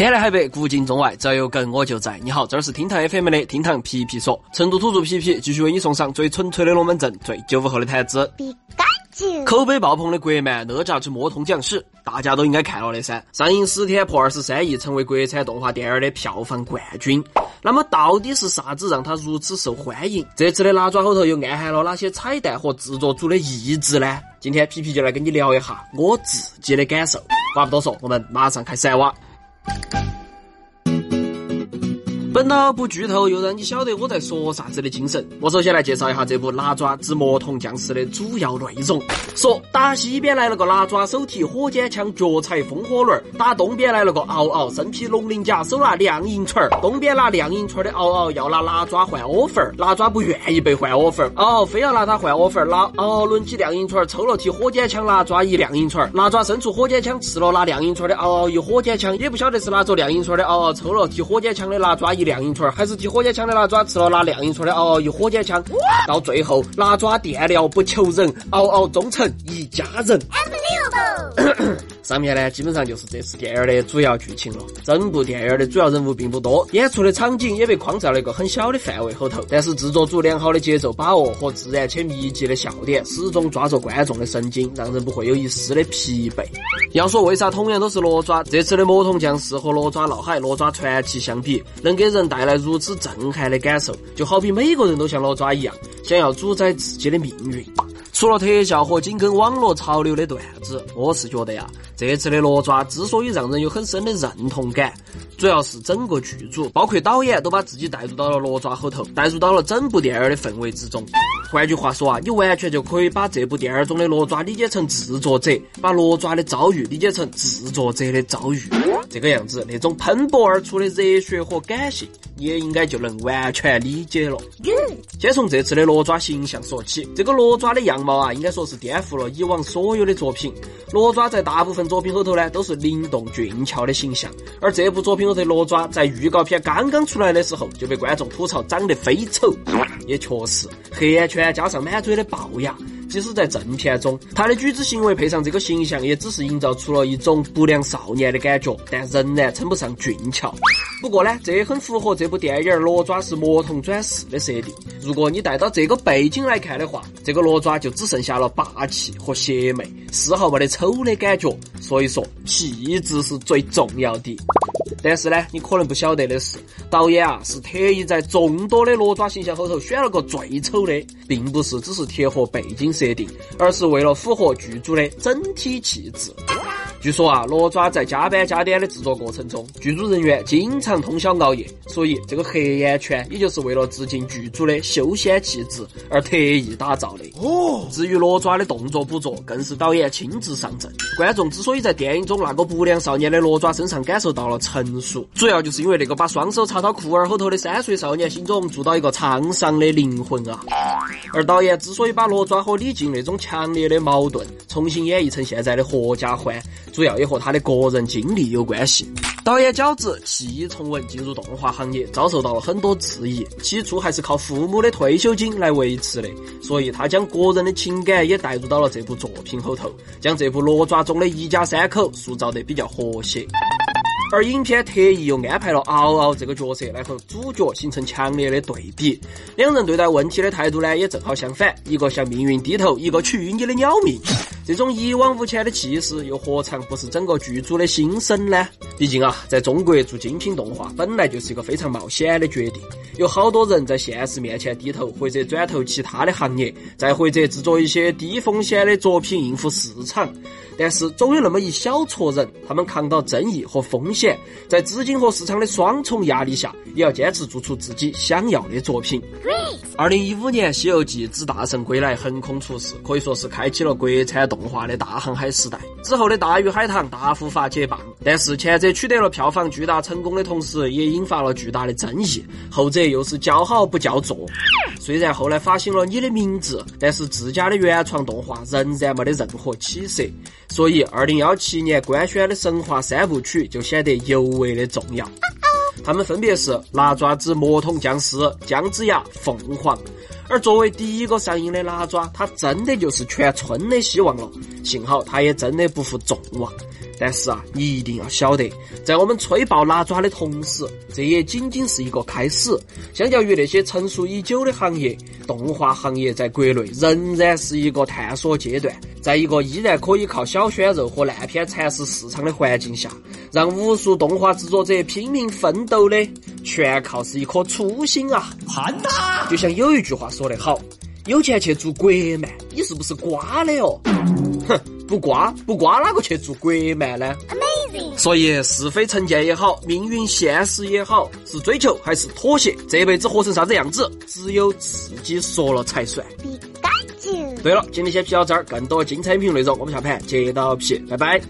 天南海北，古今中外，只要有梗我就在。你好，这儿是厅堂 FM 的厅堂皮皮说，成都土著皮皮继续为你送上最纯粹的龙门阵，最九五后的谈资。口碑爆棚的国漫《哪吒之魔童降世》，大家都应该看了的噻。上映十天破二十三亿，成为国产动画电影的票房冠军。那么到底是啥子让它如此受欢迎？这次的哪吒后头又暗含了哪些彩蛋和制作组的意志呢？今天皮皮就来跟你聊一下我自己的感受。话不多说，我们马上开始挖。本到不剧透，又让你晓得我在说啥子的精神。我首先来介绍一下这部《哪吒之魔童降世》的主要内容。说打西边来了个拿抓，手提火箭枪，脚踩风火轮；打东边来了个嗷嗷，身披龙鳞甲，手拿亮银锤。东边拿亮银锤的嗷嗷要拿拿抓换 offer，拿抓不愿意被换 offer，嗷嗷非要拿他换 offer。拿嗷嗷抡起亮银锤，抽了提火箭枪，拿抓一亮银锤儿。腊爪伸出火箭枪，刺了拿亮银锤的嗷嗷一火箭枪，也不晓得是拿着亮银锤的嗷嗷抽了提火箭枪的拿抓。一亮银锤，还是提火箭枪的拿抓吃了拿亮银锤的嗷嗷一火箭枪，到最后拿抓电疗不求人，嗷嗷忠诚一家人。上面呢，基本上就是这次电影的主要剧情了。整部电影的主要人物并不多，演出的场景也被框在了一个很小的范围后头。但是制作组良好的节奏把握和自然且密集的笑点，始终抓着观众的神经，让人不会有一丝的疲惫。要说为啥同样都是哪吒，这次的魔童降世和哪吒闹海、哪吒传奇相比，能给人带来如此震撼的感受，就好比每个人都像哪吒一样，想要主宰自己的命运。除了特效和紧跟网络潮流的段子，我是觉得呀，这次的哪吒之所以让人有很深的认同感，主要是整个剧组，包括导演都把自己带入到了哪吒后头，带入到了整部电影的氛围之中。换句话说啊，你完全就可以把这部电影中的哪吒理解成制作者，把哪吒的遭遇理解成制作者的遭遇。这个样子，那种喷薄而出的热血和感性，你也应该就能完全理解了。先从这次的罗抓形象说起，这个罗抓的样貌啊，应该说是颠覆了以往所有的作品。罗抓在大部分作品后头呢，都是灵动俊俏的形象，而这部作品后头罗抓在预告片刚刚出来的时候，就被观众吐槽长得非丑。也确实，黑眼圈加上满嘴的龅牙。即使在正片中，他的举止行为配上这个形象，也只是营造出了一种不良少年的感觉，但仍然称不上俊俏。不过呢，这也很符合这部电影罗爪是魔童转世的设定。如果你带到这个背景来看的话，这个罗爪就只剩下了霸气和邪魅，丝毫没得丑的感觉。所以说，气质是最重要的。但是呢，你可能不晓得的是，导演啊是特意在众多的哪吒形象后头选了个最丑的，并不是只是贴合背景设定，而是为了符合剧组的整体气质。据说啊，罗爪在加班加点的制作过程中，剧组人员经常通宵熬夜，所以这个黑眼圈也就是为了致敬剧组的修仙气质而特意打造的。哦，至于罗爪的动作捕捉，更是导演亲自上阵。观众之所以在电影中那个不良少年的罗爪身上感受到了成熟，主要就是因为那个把双手插到裤儿后头的三岁少年心中住到一个沧桑的灵魂啊。而导演之所以把罗爪和李靖那种强烈的矛盾重新演绎成现在的合家欢。主要也和他的个人经历有关系。导演饺子弃医从文进入动画行业，遭受到了很多质疑。起初还是靠父母的退休金来维持的，所以他将个人的情感也带入到了这部作品后头，将这部《罗爪》中的一家三口塑造得比较和谐。而影片特意又安排了嗷嗷这个角色来和主角形成强烈的对比，两人对待问题的态度呢也正好相反，一个向命运低头，一个去你的鸟命。这种一往无前的气势，又何尝不是整个剧组的心声呢？毕竟啊，在中国做精品动画本来就是一个非常冒险的决定，有好多人在现实面前低头，或者转投其他的行业，再或者制作一些低风险的作品应付市场。但是总有那么一小撮人，他们扛到争议和风险，在资金和市场的双重压力下，也要坚持做出自己想要的作品。二零一五年《西游记之大圣归来》横空出世，可以说是开启了国产动画的大航海时代。之后的大鱼海棠、大护法接棒，但是前者取得了票房巨大成功的同时，也引发了巨大的争议；后者又是叫好不叫座。虽然后来发行了你的名字，但是自家的原创动画仍然没得任何起色。所以，二零幺七年官宣的神话三部曲就显得尤为的重要。他们分别是《拿爪子魔童降世》《姜子牙凤凰》，而作为第一个上映的哪吒》，他真的就是全村的希望了。幸好他也真的不负众望。但是啊，你一定要晓得，在我们吹爆哪吒的同时，这也仅仅是一个开始。相较于那些成熟已久的行业，动画行业在国内仍然是一个探索阶段。在一个依然可以靠小鲜肉和烂片蚕食市场的环境下，让无数动画制作者拼命奋斗的，全靠是一颗初心啊！盘他！就像有一句话说得好。有钱去做国漫，你是不是瓜的哦？哼，不瓜不瓜，哪个去做国漫呢？Amazing！所以是非成见也好，命运现实也好，是追求还是妥协，这辈子活成啥子样子，只有自己说了才算。对了，今天先皮到这儿，更多精彩评论内容，我们下盘接到皮，拜拜。